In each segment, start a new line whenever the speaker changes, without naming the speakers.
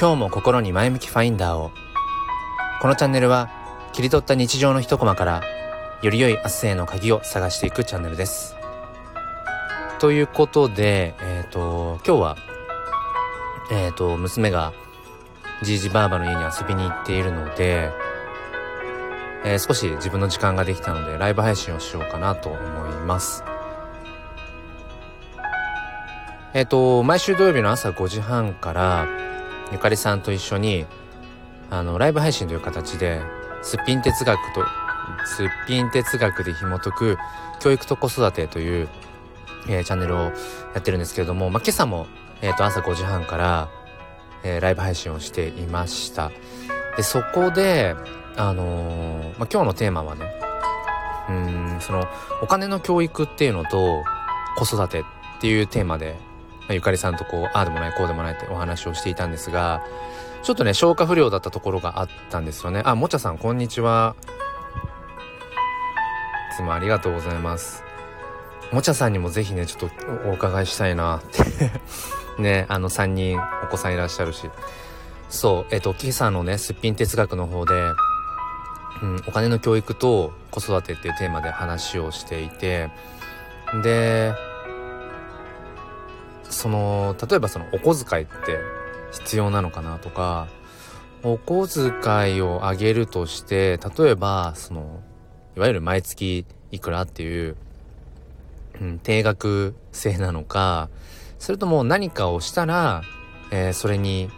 今日も心に前向きファインダーを。このチャンネルは切り取った日常の一コマからより良い明日への鍵を探していくチャンネルです。ということでえっ、ー、と今日はえっ、ー、と娘がじいじばあばの家に遊びに行っているのでえー、少し自分の時間ができたのでライブ配信をしようかなと思います。えっ、ー、と毎週土曜日の朝5時半からゆかりさんと一緒にあのライブ配信という形ですっぴん哲学とすっぴん哲学で紐解く教育と子育てという、えー、チャンネルをやってるんですけれども、まあ、今朝も、えー、と朝5時半から、えー、ライブ配信をしていました。でそこであのー、まあ、今日のテーマはねうんそのお金の教育っていうのと子育てっていうテーマで、まあ、ゆかりさんとこうああでもないこうでもないってお話をしていたんですがちょっとね消化不良だったところがあったんですよね。あもちゃさんこんにちは。いつもありがとうございます。もちゃさんにもぜひねちょっとお伺いしたいなって。ねあの3人お子さんいらっしゃるし。そうえっと今朝のねすっぴん哲学の方でうん、お金の教育と子育てっていうテーマで話をしていてでその例えばそのお小遣いって必要なのかなとかお小遣いをあげるとして例えばそのいわゆる毎月いくらっていう、うん、定額制なのかそれとも何かをしたら、えー、それに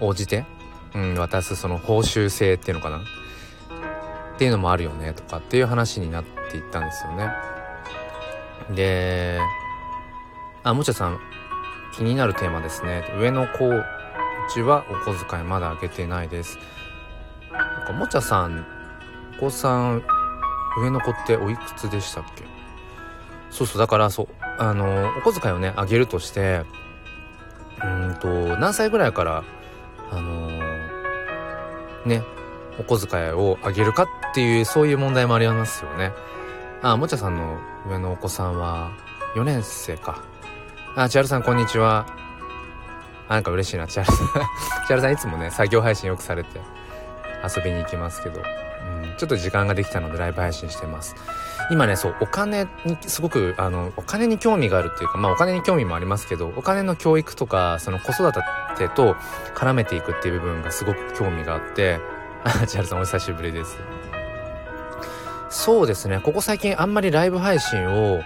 応じて、うん、渡すその報酬制っていうのかな？っていうのもあるよねとかっていう話になっていったんですよね。で、あ、もちゃさん、気になるテーマですね。上の子うちはお小遣いまだあげてないです。なんかもちゃさん、お子さん、上の子っておいくつでしたっけ？そうそう、だからそう、あの、お小遣いをね、あげるとして、うんと、何歳ぐらいから、あのね、お小遣いをあげるかっていうそういう問題もありますよねあもちゃさんの上のお子さんは4年生かあ千春さんこんにちは。あなんか嬉しいな。千春さん。千春さんいつもね作業配信よくされて遊びに行きますけど、うん、ちょっと時間ができたのでライブ配信してます。今ねそうお金にすごくあのお金に興味があるっていうかまあお金に興味もありますけどお金の教育とかその子育てと絡めていくっていう部分がすごく興味があってあ千春さんお久しぶりです。そうですね。ここ最近あんまりライブ配信を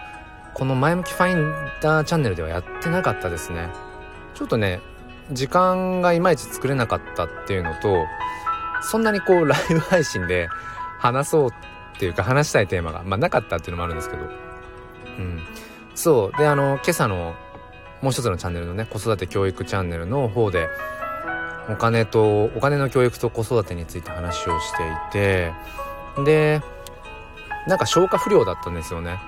この前向きファインダーチャンネルではやってなかったですね。ちょっとね時間がいまいち作れなかったっていうのとそんなにこう ライブ配信で話そうっていうか話したいテーマが、まあ、なかったっていうのもあるんですけど。うん。そう。であの今朝のもう一つのチャンネルのね子育て教育チャンネルの方でお金とお金の教育と子育てについて話をしていてでなんか消化不良だったんですよね。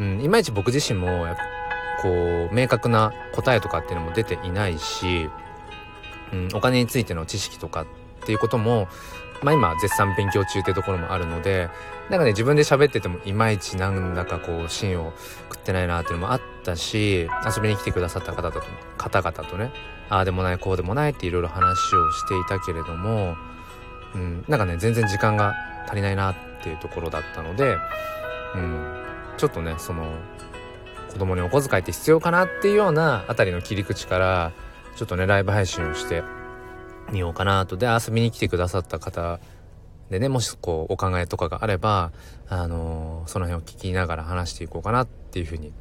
うん、いまいち僕自身もこう明確な答えとかっていうのも出ていないし、うん、お金についての知識とかっていうこともまあ今絶賛勉強中っていうところもあるのでなんかね自分で喋っててもいまいちなんだかこう芯を食ってないなっていうのもあったし遊びに来てくださった方と方々とねああでもないこうでもないっていろいろ話をしていたけれども、うん、なんかね全然時間が足りないなっていうところだったので、うん、ちょっとねその子供にお小遣いって必要かなっていうようなあたりの切り口からちょっとねライブ配信をしてみようかなと。で遊びに来てくださった方でねもしこうお考えとかがあればあのー、その辺を聞きながら話していこうかなっていうふうに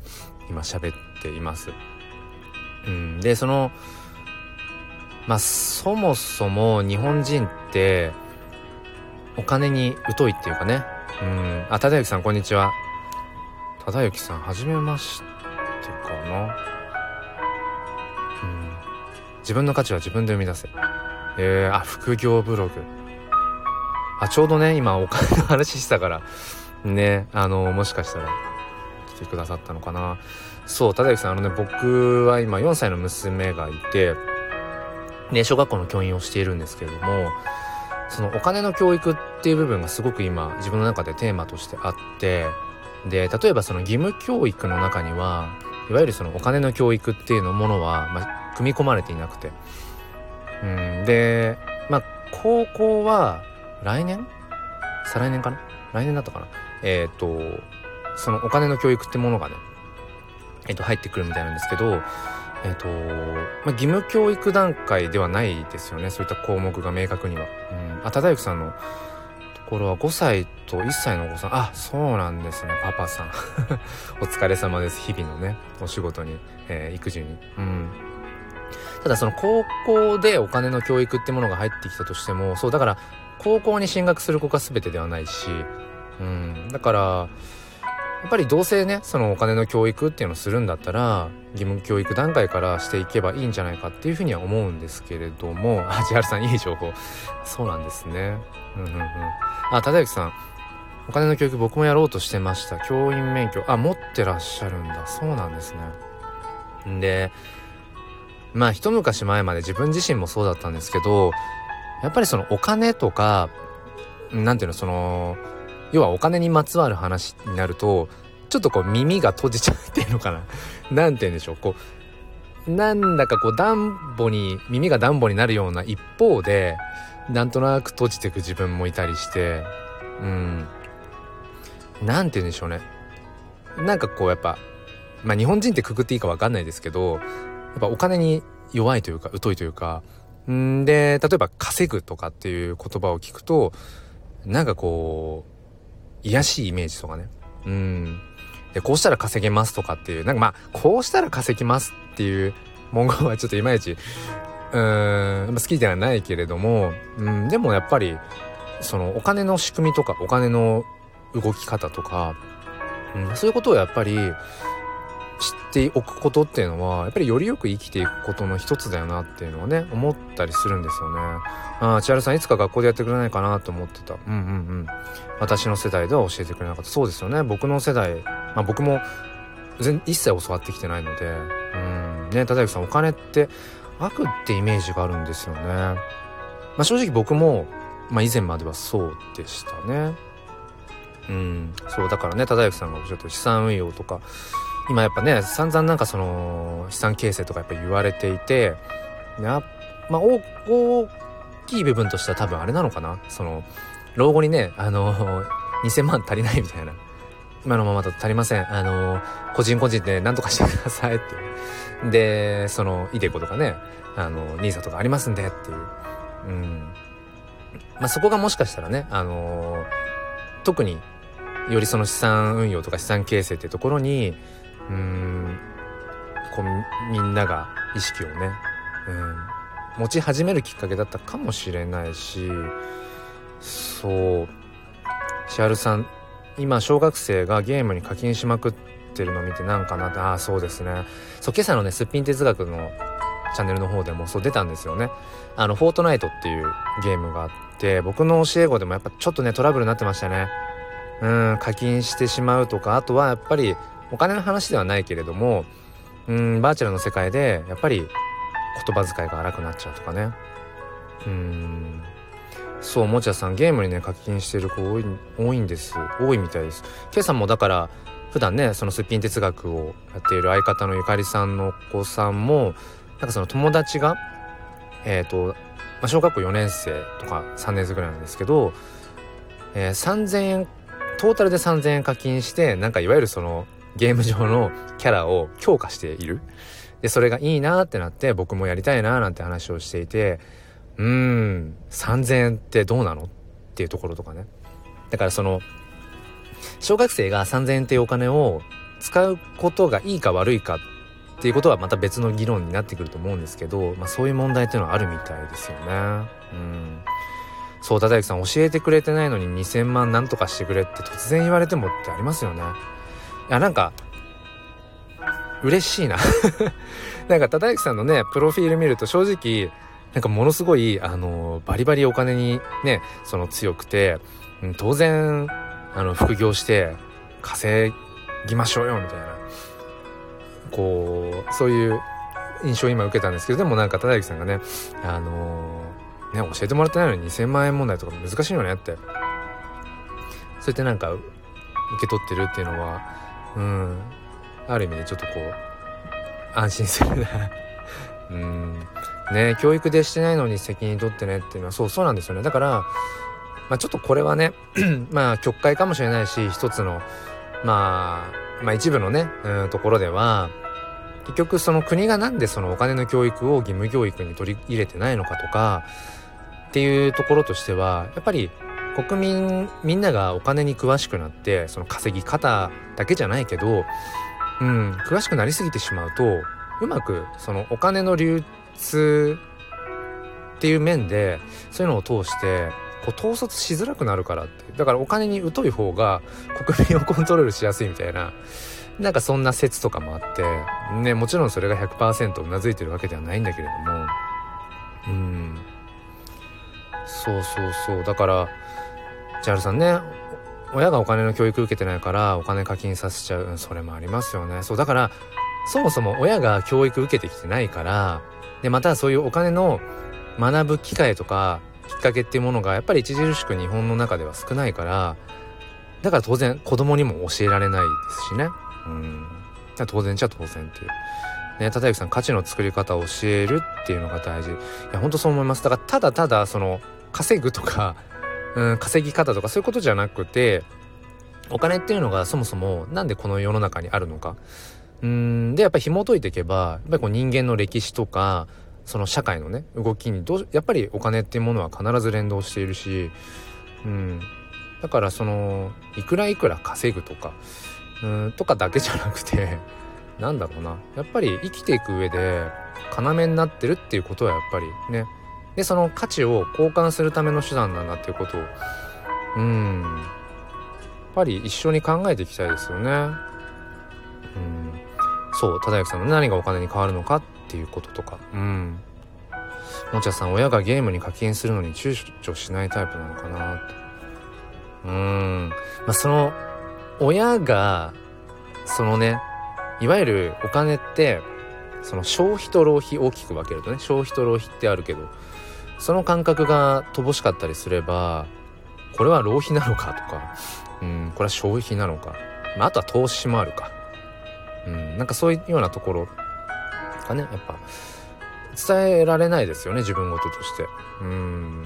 今喋っています。うん、でそのまあそもそも日本人ってお金に疎いっていうかね。うん。あ忠之さんこんにちは。忠之さんはじめましてかな。うん。自分の価値は自分で生み出せ。えー、あ副業ブログ。あちょうどね今お金の話したから。ねあのもしかしたら来てくださったのかな。そう忠之さんあのね僕は今4歳の娘がいてね、小学校の教員をしているんですけれどもそのお金の教育っていう部分がすごく今自分の中でテーマとしてあってで例えばその義務教育の中にはいわゆるそのお金の教育っていうのものは、まあ、組み込まれていなくて。うんでまあ高校は来年？再来年かな？来年だったかな？えっ、ー、とそのお金の教育ってものがねえっ、ー、と入ってくるみたいなんですけどえっ、ー、と、まあ、義務教育段階ではないですよね。そういった項目が明確には。うん、あ忠之さんのころは5歳と1歳のお子さん。あそうなんですね。パパさん。お疲れ様です。日々のねお仕事に、えー、育児に。うん。ただその高校でお金の教育ってものが入ってきたとしてもそうだから高校に進学する子が全てではないし、うん、だからやっぱりどうせねそのお金の教育っていうのをするんだったら義務教育段階からしていけばいいんじゃないかっていうふうには思うんですけれども あ千春さんいい情報。そうなんですね。うんうんうん。あ忠之さん。お金の教育僕もやろうとしてました。教員免許。あ持ってらっしゃるんだ。そうなんですね。んでまあ一昔前まで自分自身もそうだったんですけどやっぱりそのお金とかなんていうのその要はお金にまつわる話になるとちょっとこう耳が閉じちゃうっていうのかな。なんて言うんでしょう。こうなんだかこうダンボに耳がダンボになるような一方でなんとなく閉じてく自分もいたりしてうん。なんて言うんでしょうね。なんかこうやっぱまあ日本人ってくくっていいか分かんないですけどやっぱお金に弱いというか疎いというかんで例えば稼ぐとかっていう言葉を聞くとなんかこう癒しいイメージとかね。うん。で、こうしたら稼げますとかっていう、なんかまあ、こうしたら稼ぎますっていう文言はちょっといまいち、うーん、好きではないけれども、うん、でもやっぱり、そのお金の仕組みとか、お金の動き方とか、うん、そういうことをやっぱり、知っておくことっていうのはやっぱりよりよく生きていくことの一つだよなっていうのはね思ったりするんですよね。ああ千春さんいつか学校でやってくれないかなと思ってた。うんうんうん。私の世代では教えてくれなかった。そうですよね。僕の世代、まあ僕も全一切教わってきてないので、うんね忠之さんお金って悪ってイメージがあるんですよね。まあ正直僕もまあ以前まではそうでしたね。うん、そうだからね忠之さんがおっしゃった資産運用とか今やっぱね散々なんかその資産形成とかやっぱ言われていてやまあ大きい部分としては多分あれなのかな？その老後にねあの 2000万足りないみたいな。今のままだと足りません。あの個人個人で何とかしてくださいってでそのイデコとかねあの NISA とかありますんでっていう。うん。まあそこがもしかしたらねあの特によりその資産運用とか資産形成っていうところにうん。こうみんなが意識をね、うん、持ち始めるきっかけだったかもしれないしそう。千春さん今小学生がゲームに課金しまくってるの見てなんかなってああそうですね。そう今朝のねすっぴん哲学のチャンネルの方でもそう出たんですよね。あのフォートナイトっていうゲームがあって僕の教え子でもやっぱちょっとねトラブルになってましたね。うん課金してしまうとかあとはやっぱりお金の話ではないけれどもうんバーチャルの世界でやっぱり言葉遣いが荒くなっちゃうとかね。うん。そうもちゃさんゲームにね課金してる子多い多いんです。多いみたいです。今朝もだから普段ねそのすっぴん哲学をやっている相方のゆかりさんのお子さんもなんかその友達がえっ、ー、と、まあ、小学校4年生とか3年生ぐらいなんですけど、えー、3000円トータルで3000円課金してなんかいわゆるそのゲーム上のキャラを強化している。で、それがいいなってなって僕もやりたいななんて話をしていて、うーん、3000円ってどうなのっていうところとかね。だからその、小学生が3000円っていうお金を使うことがいいか悪いかっていうことはまた別の議論になってくると思うんですけど、まあそういう問題っていうのはあるみたいですよね。うん。そう、忠之さん教えてくれてないのに2000万なんとかしてくれって突然言われてもってありますよね。いや、なんか、嬉しいな なんか、忠之さんのね、プロフィール見ると正直、なんかものすごい、あの、バリバリお金にね、その強くて、当然、あの、副業して、稼ぎましょうよ、みたいな。こう、そういう印象を今受けたんですけど、でもなんか、忠之さんがね、あのね、教えてもらってないのに2000万円問題とか難しいよねって。そうやってなんか、受け取ってるっていうのは、うん。ある意味でちょっとこう安心するな。うん。ね教育でしてないのに責任取ってねっていうのはそうそうなんですよね。だからまあちょっとこれはね まあ曲解かもしれないし一つのまあまあ一部のねうんところでは結局その国がなんでそのお金の教育を義務教育に取り入れてないのかとかっていうところとしてはやっぱり国民みんながお金に詳しくなってその稼ぎ方だけじゃないけど、うん、詳しくなりすぎてしまうとうまくそのお金の流通っていう面でそういうのを通してこう統率しづらくなるからってだからお金に疎い方が国民をコントロールしやすいみたいななんかそんな説とかもあってねもちろんそれが100%うなずいてるわけではないんだけれどもうん。そうそうそう。だからチャルさんね親がお金の教育受けてないからお金課金させちゃう、それもありますよね。そうだからそもそも親が教育受けてきてないからでまたそういうお金の学ぶ機会とかきっかけっていうものがやっぱり著しく日本の中では少ないからだから当然子供にも教えられないですしね。うん。当然じゃ当然っていう。ね忠之さん価値の作り方を教えるっていうのが大事。いや本当そう思います。だからただただその稼ぐとか稼ぎ方とかそういうことじゃなくてお金っていうのがそもそもなんでこの世の中にあるのか。うんでやっぱり紐解いていけばやっぱりこう人間の歴史とかその社会のね動きにどうやっぱりお金っていうものは必ず連動しているし、うん、だからそのいくらいくら稼ぐとかうんとかだけじゃなくてなんだろうな。やっぱり生きていく上で要になってるっていうことはやっぱりねでその価値を交換するための手段なんだっていうことを。うん。やっぱり一緒に考えていきたいですよね。うん。そう忠之さんの何がお金に変わるのかっていうこととか。うん。もちゃさん親がゲームに課金するのに躊躇しないタイプなのかなって。うん。まあその親がそのねいわゆるお金ってその消費と浪費大きく分けるとね消費と浪費ってあるけどその感覚が乏しかったりすればこれは浪費なのかとかうんこれは消費なのか、まあ、あとは投資もあるか。うんなんかそういうようなところがねやっぱ。伝えられないですよね自分事として。うん。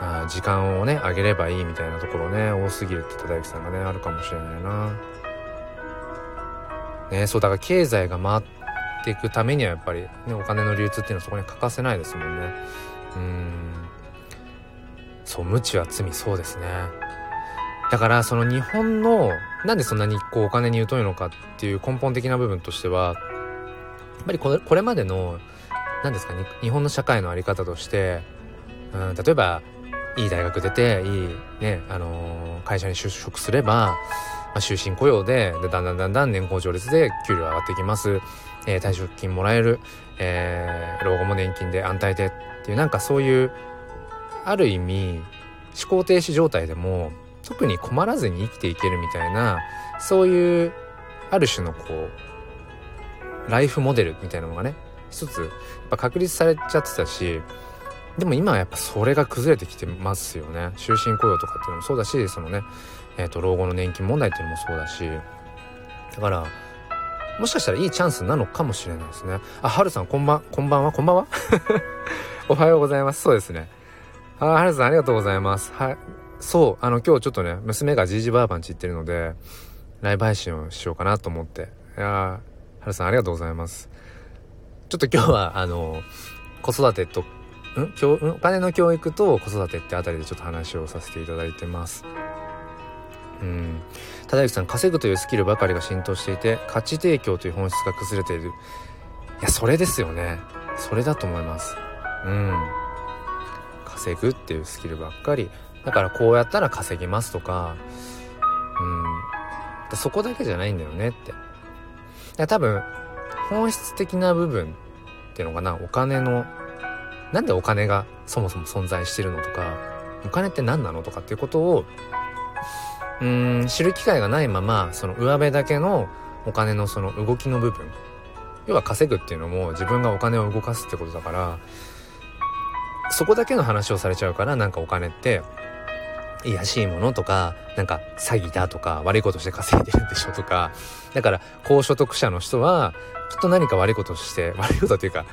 あ時間をねあげればいいみたいなところね多すぎるって忠之さんがねあるかもしれないな。ねそうだから経済が回ってていくためにはやっぱり、ね、お金の流通っていうのはそこに欠かせないですもんね。うん。そう無知は罪そうですね。だからその日本のなんでそんなにこうお金に疎いのかっていう根本的な部分としてはやっぱりこれこれまでの何ですかね日本の社会の在り方としてうん例えばいい大学出ていいね、あのー、会社に就職すれば、まあ、終身雇用ででだんだんだんだん年功序列で給料上がっていきます、えー、退職金もらえる、えー、老後も年金で安泰でっていうなんかそういうある意味思考停止状態でも特に困らずに生きていけるみたいなそういうある種のこうライフモデルみたいなのがね一つやっぱ確立されちゃってたしでも今はやっぱそれが崩れてきてますよね。終身雇用とかっていうのもそうだしそのね、えーと、老後の年金問題っていうのもそうだしだからもしかしたらいいチャンスなのかもしれないですね。あはるさんこんばんこんばんは？こんばんは？おはようございます。そうですね。あはるさんありがとうございます。はい。そうあの今日ちょっとね娘がじいじばあばんち行ってるのでライブ配信をしようかなと思って。いやはるさんありがとうございます。ちょっと今日はあの子育てとん？教お金の教育と子育てってあたりでちょっと話をさせていただいてます。うん。忠之さん、稼ぐというスキルばかりが浸透していて、価値提供という本質が崩れている。いや、それですよね。それだと思います。うん。稼ぐっていうスキルばっかり。だからこうやったら稼ぎますとか、うん。そこだけじゃないんだよねって。いや、多分、本質的な部分っていうのかな、お金のなんでお金がそもそも存在してるのとかお金って何なのとかっていうことをうん知る機会がないままその上辺だけのお金のその動きの部分。要は稼ぐっていうのも自分がお金を動かすってことだからそこだけの話をされちゃうからなんかお金って癒しいものとかなんか詐欺だとか悪いことして稼いでるんでしょとかだから高所得者の人はきっと何か悪いことして悪いことっていうか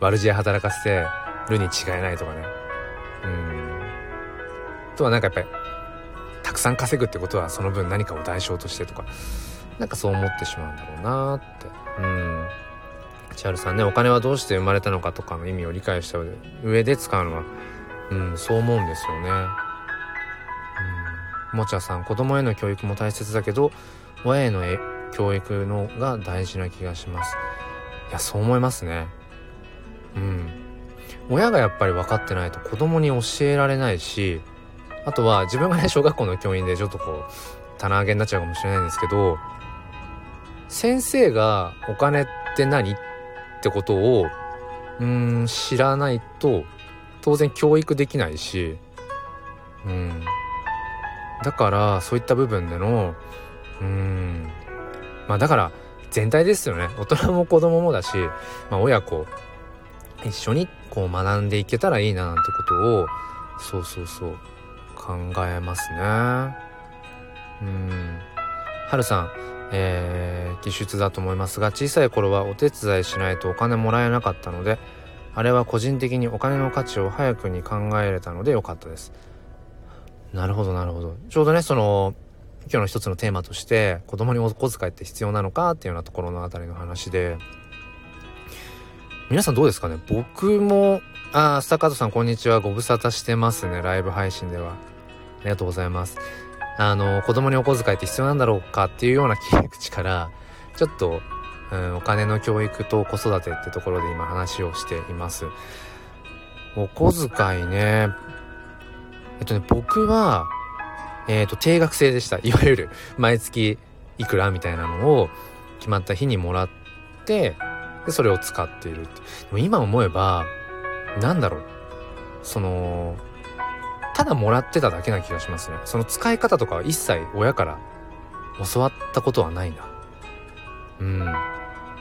悪知恵働かせてるに違いないとかね。うん。とはなんかやっぱりたくさん稼ぐってことはその分何かを代償としてとかなんかそう思ってしまうんだろうなって。うん。千春さんねお金はどうして生まれたのかとかの意味を理解した上で使うのはうんそう思うんですよね。うん。もちゃさん子供への教育も大切だけど親への教育のが大事な気がします。いやそう思いますね。うん。親がやっぱり分かってないと子供に教えられないしあとは自分がね小学校の教員でちょっとこう棚上げになっちゃうかもしれないんですけど先生がお金って何ってことをうん知らないと当然教育できないしうん。だからそういった部分でのうん。まあだから全体ですよね。大人も子供もだし、まあ、親子一緒にこう学んでいけたらいいななんてことをそうそうそう。考えますね。うん。はるさんえー、技術だと思いますが小さい頃はお手伝いしないとお金もらえなかったのであれは個人的にお金の価値を早くに考えれたのでよかったです。なるほどなるほど。ちょうどねその今日の一つのテーマとして子供にお小遣いって必要なのかっていうようなところのあたりの話で皆さんどうですかね？僕もあスタッカードさんこんにちは。ご無沙汰してますねライブ配信では。ありがとうございます。あの子供にお小遣いって必要なんだろうかっていうような切り口からちょっと、うん、お金の教育と子育てってところで今話をしています。お小遣いねえっとね僕はえっ、ー、と定額制でした。いわゆる毎月いくらみたいなのを決まった日にもらってでそれを使っているって。でも今思えばなんだろう。そのただもらってただけな気がしますね。その使い方とかは一切親から教わったことはないな。うん。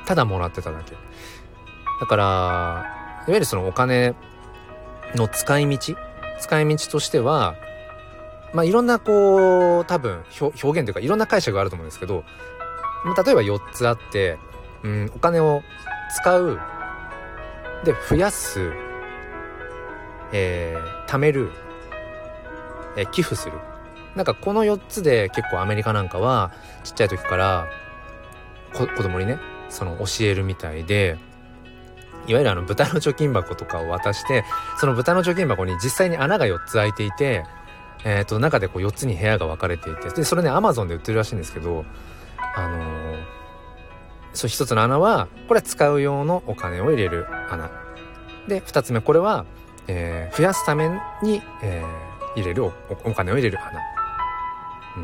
ただもらってただけ。だからいわゆるそのお金の使い道使い道としてはまあいろんなこう多分表現というかいろんな解釈があると思うんですけど例えば4つあってうんお金を使う。で増やす。えー、貯める。え寄付する。なんかこの4つで結構アメリカなんかはちっちゃい時から子供にねその教えるみたいでいわゆるあの豚の貯金箱とかを渡してその豚の貯金箱に実際に穴が4つ開いていてえっ、ー、と中でこう4つに部屋が分かれていてでそれねアマゾンで売ってるらしいんですけどあのー、そう1つの穴はこれは使う用のお金を入れる穴。で2つ目これは、えー、増やすために、えー入れるお金を入れる穴。う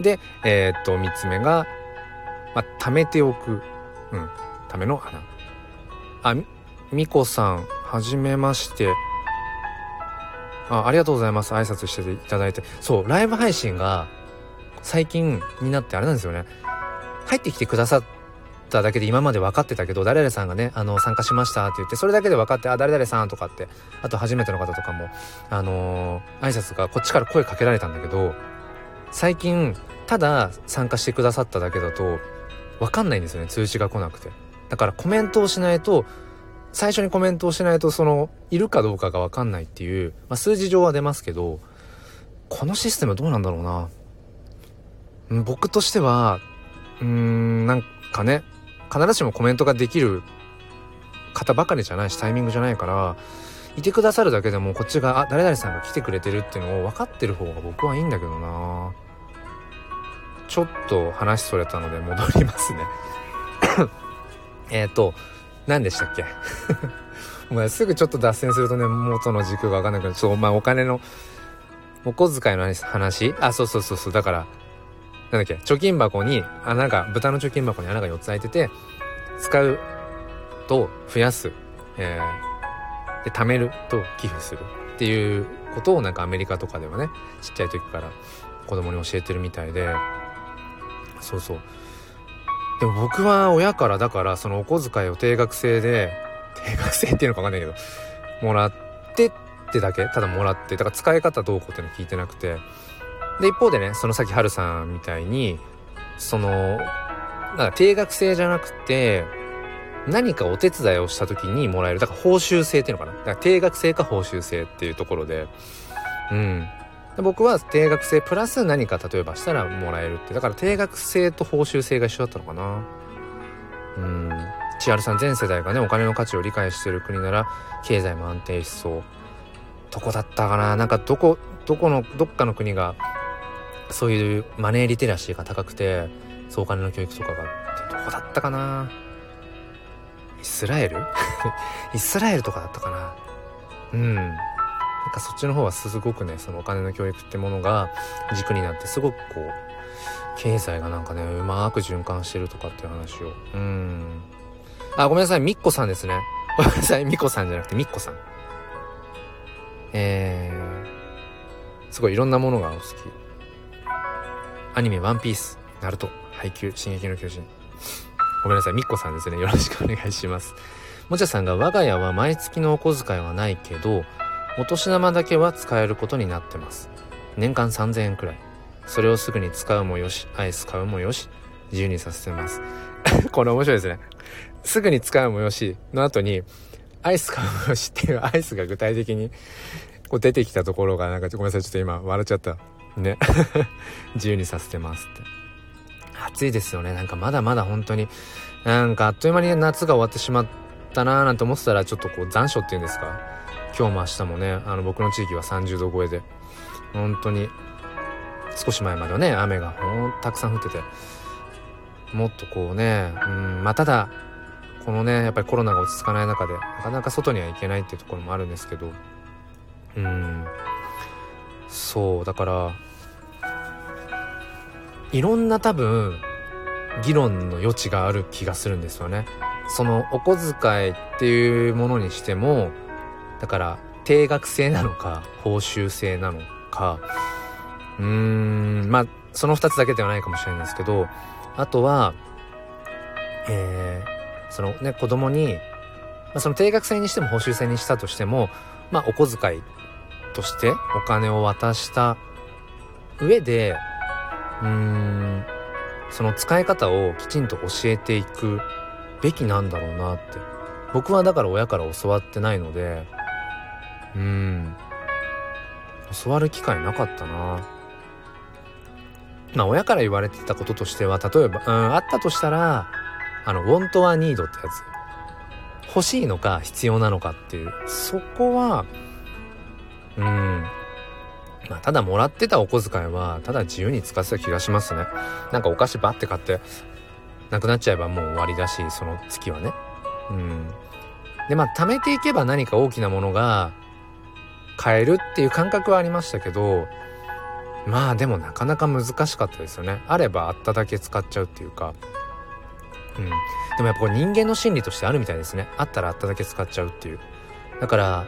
ん、で、えー、っと3つ目が、まあ、貯めておく、うん、ための穴。あみこさんはじめまして。あありがとうございます。挨拶していただいて。そうライブ配信が最近になってあれなんですよね。入ってきてくださっただけで今まで分かってたけど誰々さんがねあの参加しましたって言ってそれだけで分かってあ誰々さんとかってあと初めての方とかもあのー、挨拶がこっちから声かけられたんだけど最近ただ参加してくださっただけだと分かんないんですよね通知が来なくて。だからコメントをしないと最初にコメントをしないとそのいるかどうかが分かんないっていう、まあ、数字上は出ますけどこのシステムどうなんだろうな。僕としてはうーんなんかね必ずしもコメントができる方ばかりじゃないしタイミングじゃないからいてくださるだけでもこっちがあ誰々さんが来てくれてるっていうのを分かってる方が僕はいいんだけどな。ちょっと話それたので戻りますね。えっと何でしたっけ？お前すぐちょっと脱線するとね元の軸が分かんなくなる。そうまあお金のお小遣いの話？あそうそうそうそう。だからなんだっけ、貯金箱に穴が、豚の貯金箱に穴が4つ開いてて、使うと増やす、えー、で、貯めると寄付するっていうことをなんかアメリカとかではね、ちっちゃい時から子供に教えてるみたいで、そうそう。でも僕は親からだからそのお小遣いを定額制で、定額制っていうのかわかんないけど、もらってってだけ？ただもらって。だから使い方どうこうっていうの聞いてなくて。で一方でねそのさっきハルさんみたいにそのなんか定額制じゃなくて何かお手伝いをした時にもらえるだから報酬制っていうのかな。だから定額制か報酬制っていうところで。うん。で僕は定額制プラス何か例えばしたらもらえるって。だから定額制と報酬制が一緒だったのかな。うん。千春さん全世代がねお金の価値を理解している国なら経済も安定しそう。どこだったかな。なんかどこどこのどっかの国がそういうマネーリテラシーが高くてそうお金の教育とかがどこだったかな？イスラエル？イスラエルとかだったかな？うん。なんかそっちの方はすごくねそのお金の教育ってものが軸になってすごくこう経済がなんかねうまく循環してるとかっていう話を。うん。あごめんなさい。みっこさんですね。ごめんなさい。みこさんじゃなくてみっこさん。えー、すごいいろんなものがお好き。アニメ「ワンピースナルト配給進撃の巨人。ごめんなさいみっこさんですね。よろしくお願いします。もちゃさんが我が家は毎月のお小遣いはないけどお年玉だけは使えることになってます。年間3000円くらい。それをすぐに使うもよしアイス買うもよし自由にさせてます。これ面白いですね。すぐに使うもよしの後にアイス買うもよしっていうアイスが具体的にこう出てきたところがなんかごめんなさいちょっと今笑っちゃった。ね。自由にさせてますって。暑いですよね。なんかまだまだ本当になんかあっという間に夏が終わってしまったなーなんて思ってたらちょっとこう残暑っていうんですか？今日も明日もねあの僕の地域は30度超えで本当に少し前まではね雨がほんたくさん降っててもっとこうねうんまあただこのねやっぱりコロナが落ち着かない中でなかなか外には行けないっていうところもあるんですけどうん。そうだからいろんな多分議論の余地がある気がするんですよね。そのお小遣いっていうものにしてもだから定額制なのか報酬制なのかうーんまあその2つだけではないかもしれないんですけどあとはえー、そのね子供に、まあ、その定額制にしても報酬制にしたとしてもまあお小遣いとしてお金を渡した上でうーんその使い方をきちんと教えていくべきなんだろうなって。僕はだから親から教わってないのでうん教わる機会なかったな。まあ親から言われてたこととしては例えばうんあったとしたらあの「want は need」ってやつ。欲しいのか必要なのかっていう。そこはうん。まあ、ただもらってたお小遣いはただ自由に使ってた気がしますね。なんかお菓子バッて買ってなくなっちゃえばもう終わりだしその月はね。うん。でまあ貯めていけば何か大きなものが買えるっていう感覚はありましたけどまあでもなかなか難しかったですよね。あればあっただけ使っちゃうっていうか。うん。でもやっぱこれ人間の心理としてあるみたいですね。あったらあっただけ使っちゃうっていう。だから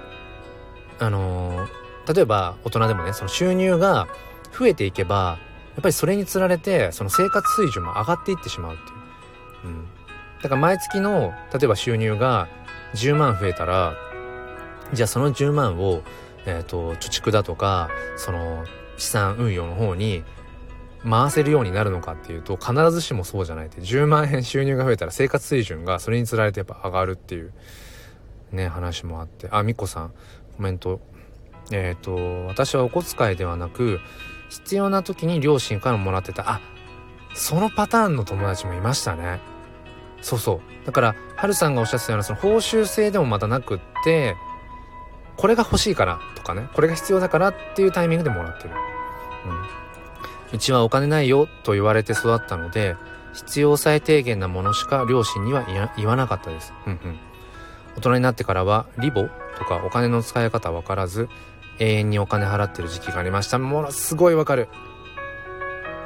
あのー例えば大人でもねその収入が増えていけばやっぱりそれにつられてその生活水準も上がっていってしまうっていう、うん、だから毎月の例えば収入が10万増えたらじゃあその10万を、えーと、貯蓄だとかその資産運用の方に回せるようになるのかっていうと必ずしもそうじゃないって10万円収入が増えたら生活水準がそれにつられてやっぱ上がるっていうね話もあって。あみこさん。コメント。えっ、ー、と私はお小遣いではなく必要な時に両親からもらってた。あそのパターンの友達もいましたね。そうそう。だからはるさんがおっしゃってたようなその報酬制でもまたなくってこれが欲しいからとかね。これが必要だからっていうタイミングでもらってる、うん、うちはお金ないよと言われて育ったので必要最低限なものしか両親には言わなかったです、うんうん、大人になってからはリボ？とかお金の使い方わからず永遠にお金払ってる時期がありました。ものすごいわかる。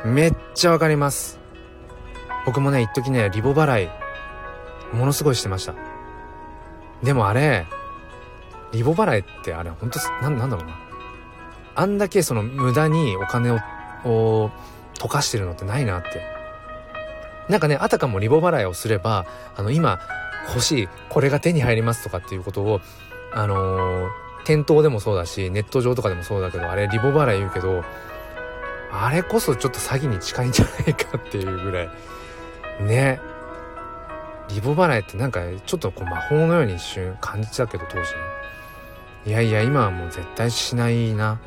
めっちゃわかります。僕もね一時ねリボ払いものすごいしてました。でもあれリボ払いってあれほんとななんだろうな。あんだけその無駄にお金をを溶かしてるのってないなって。なんかねあたかもリボ払いをすればあの今欲しいこれが手に入りますとかっていうことをあのー店頭でもそうだしネット上とかでもそうだけどあれリボ払い言うけどあれこそちょっと詐欺に近いんじゃないかっていうぐらい。ね。リボ払いってなんかちょっとこう魔法のように一瞬感じたけど当時ね。いやいや今はもう絶対しないな。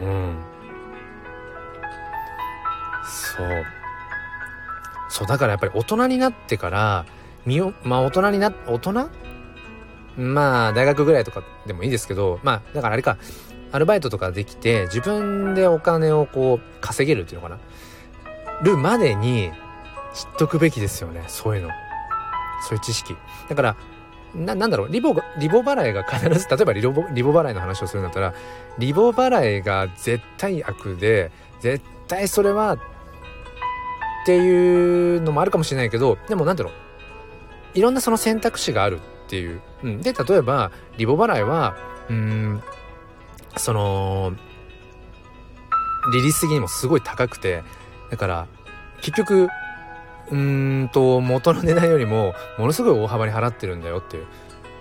うん。そう。そうだからやっぱり大人になってから身をまあ大人にな大人？まあ大学ぐらいとかでもいいですけどまあだからあれかアルバイトとかできて自分でお金をこう稼げるっていうのかな？るまでに知っとくべきですよねそういうの。そういう知識。だからななんだろうリボリボ払いが必ず例えばリボリボ払いの話をするんだったらリボ払いが絶対悪で絶対それはっていうのもあるかもしれないけどでもなんだろういろんなその選択肢があるっていう、うん、で例えばリボ払いはうんその利率的にもすごい高くてだから結局うんと元の値段よりもものすごい大幅に払ってるんだよっていう。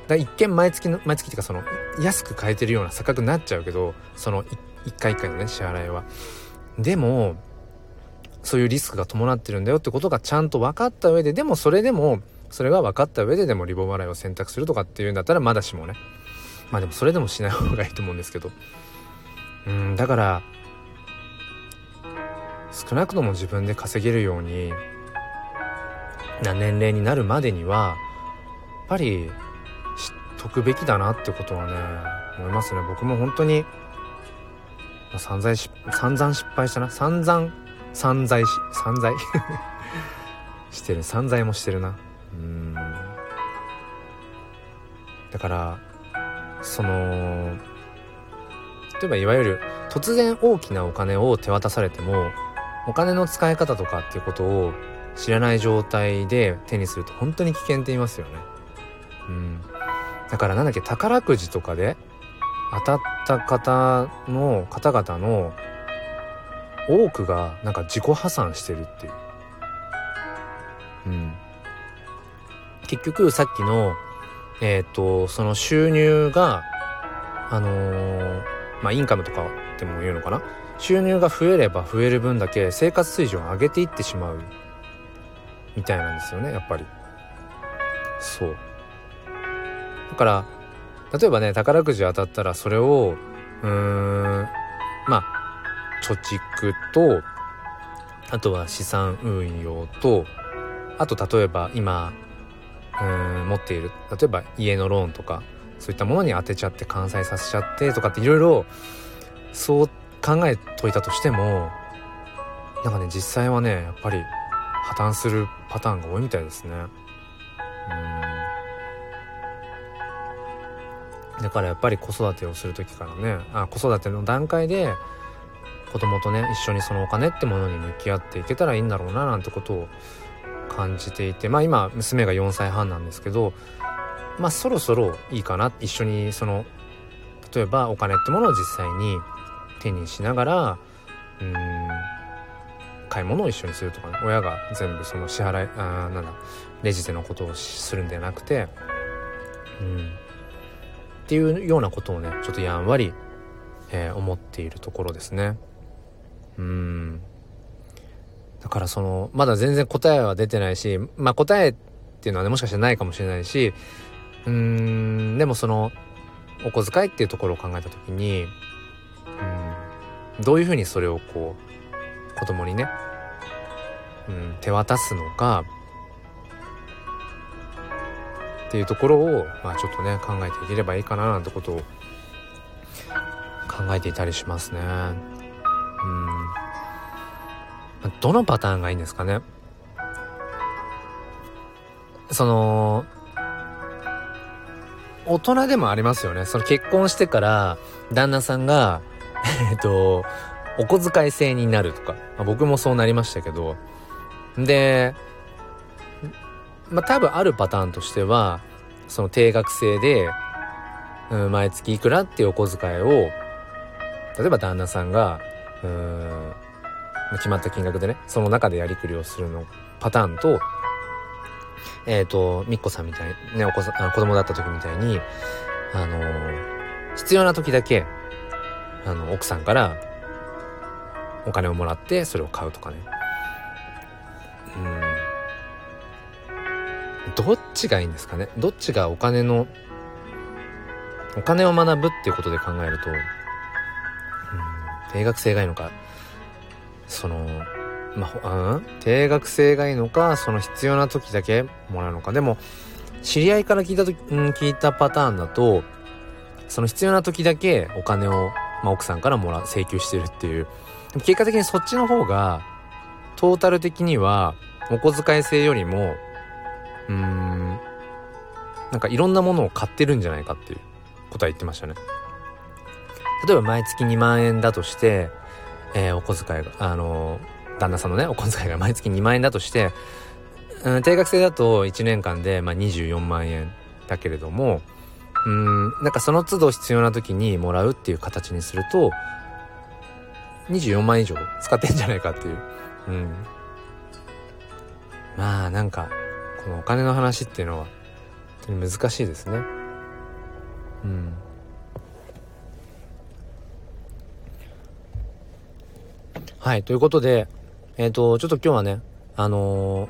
だ一見毎月の毎月っていうかその安く買えてるような錯覚になっちゃうけどその一回一回のね支払いは。でもそういうリスクが伴ってるんだよってことがちゃんと分かった上ででもそれでもそれが分かった上ででもリボ払いを選択するとかっていうんだったらまだしもね。まあでもそれでもしない方がいいと思うんですけど。うんだから少なくとも自分で稼げるようにな年齢になるまでにはやっぱり知っとくべきだなってことはね思いますね。僕も本当に、ま、散々散々失敗したな。散々散財し散財？してる散財もしてるなうんだからその例えばいわゆる突然大きなお金を手渡されてもお金の使い方とかっていうことを知らない状態で手にすると本当に危険って言いますよね。うん。だからなんだっけ宝くじとかで当たった方の方々の多くがなんか自己破産してるっていう。うん。結局さっきのえっ、ー、とその収入があのー、まあインカムとかっても言うのかな？収入が増えれば増える分だけ生活水準を上げていってしまうみたいなんですよねやっぱりそうだから例えばね宝くじ当たったらそれをうーんまあ貯蓄とあとは資産運用とあと例えば今うん持っている例えば家のローンとかそういったものに当てちゃって完済させちゃってとかっていろいろそう考えといたとしてもなんかね実際はねやっぱり破綻するパターンが多いみたいですね。うん。だからやっぱり子育てをする時からねあ子育ての段階で子供とね一緒にそのお金ってものに向き合っていけたらいいんだろうななんてことを感じていてまあ今娘が4歳半なんですけどまあそろそろいいかな。一緒にその例えばお金ってものを実際に手にしながらうん買い物を一緒にするとかね。親が全部その支払いあなんだレジでのことをするんではなくてうん。っていうようなことをねちょっとやんわり、えー、思っているところですね。うんだからそのまだ全然答えは出てないしまあ答えっていうのはねもしかしたらないかもしれないしうんでもそのお小遣いっていうところを考えた時にうんどういうふうにそれをこう子供にね、うん、手渡すのかっていうところを、まあ、ちょっとね考えていければいいかななんてことを考えていたりしますね。うん。どのパターンがいいんですかね？その大人でもありますよね。その結婚してから旦那さんが えっとお小遣い制になるとか、まあ、僕もそうなりましたけどでまあ多分あるパターンとしてはその定額制で、うん、毎月いくらっていうお小遣いを例えば旦那さんがうん。決まった金額でねその中でやりくりをするのパターンとえっ、ー、とみっこさんみたいねお子さん子供だった時みたいにあの必要な時だけあの奥さんからお金をもらってそれを買うとかね。うん。どっちがいいんですかね？どっちがお金のお金を学ぶっていうことで考えると、定額制がいいのかそのまあ、うん、定額制がいいのかその必要な時だけもらうのか。でも知り合いから聞いた時、うん、聞いたパターンだとその必要な時だけお金を、まあ、奥さんからもら請求してるっていう。結果的にそっちの方がトータル的にはお小遣い制よりもうーんなんかいろんなものを買ってるんじゃないかっていうことは言ってましたね。例えば毎月2万円だとして、えー、お小遣いがあのー、旦那さんのねお小遣いが毎月2万円だとしてうん、定額制だと1年間で、まあ、24万円だけれどもうんなんかその都度必要な時にもらうっていう形にすると24万以上使ってんじゃないかっていう、うん、まあなんかこのお金の話っていうのは本当に難しいですね。うん。はいということでえっ、ー、とちょっと今日はねあのー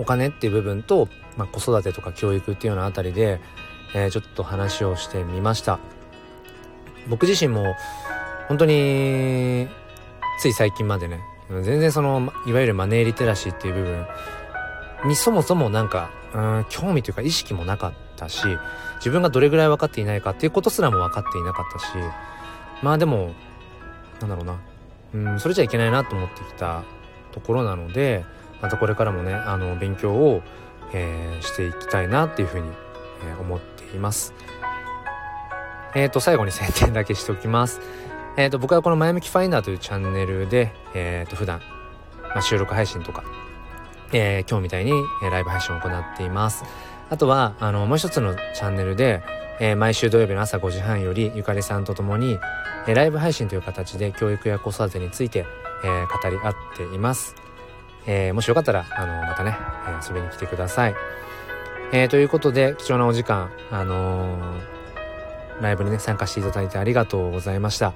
お金っていう部分と、まあ、子育てとか教育っていうようなあたりで、えー、ちょっと話をしてみました。僕自身も本当につい最近までね全然そのいわゆるマネーリテラシーっていう部分にそもそもなんかうん興味というか意識もなかったし自分がどれぐらい分かっていないかっていうことすらも分かっていなかったしまあでもなんだろうなうんそれじゃいけないなと思ってきたところなのでまたこれからもねあの勉強を、えー、していきたいなっていうふうに、えー、思っています。えっ、ー、と最後に宣伝だけしておきます。えっ、と僕はこの前向きファインダーというチャンネルで、えっ、と普段、まあ、収録配信とか、え今日みたいに、えライブ配信を行っています。あとはあのもう一つのチャンネルで、え毎週土曜日の朝5時半よりゆかりさんと共に、えライブ配信という形で教育や子育てについて、え語り合っています。え、もしよかったら、あの、またね、え、遊びに来てください。え、ということで、貴重なお時間、あの、ライブにね、参加していただいてありがとうございました。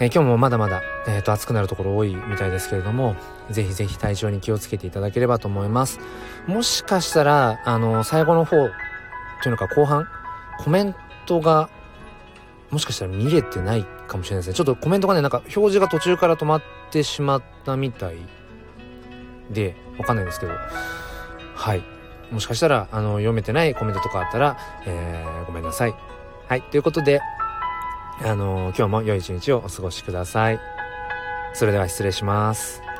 え、今日もまだまだ、えっ、と、暑くなるところ多いみたいですけれども、ぜひぜひ体調に気をつけていただければと思います。もしかしたら、あの最後の方、というのか後半、コメントが、もしかしたら見れてないかもしれないですね。ちょっとコメントがね、なんか表示が途中から止まってしまったみたいで、わかんないんですけど、はい。もしかしたら、あの、読めてないコメントとかあったら、えー、ごめんなさい。はい。ということで、あの今日も良い一日をお過ごしください。それでは失礼します。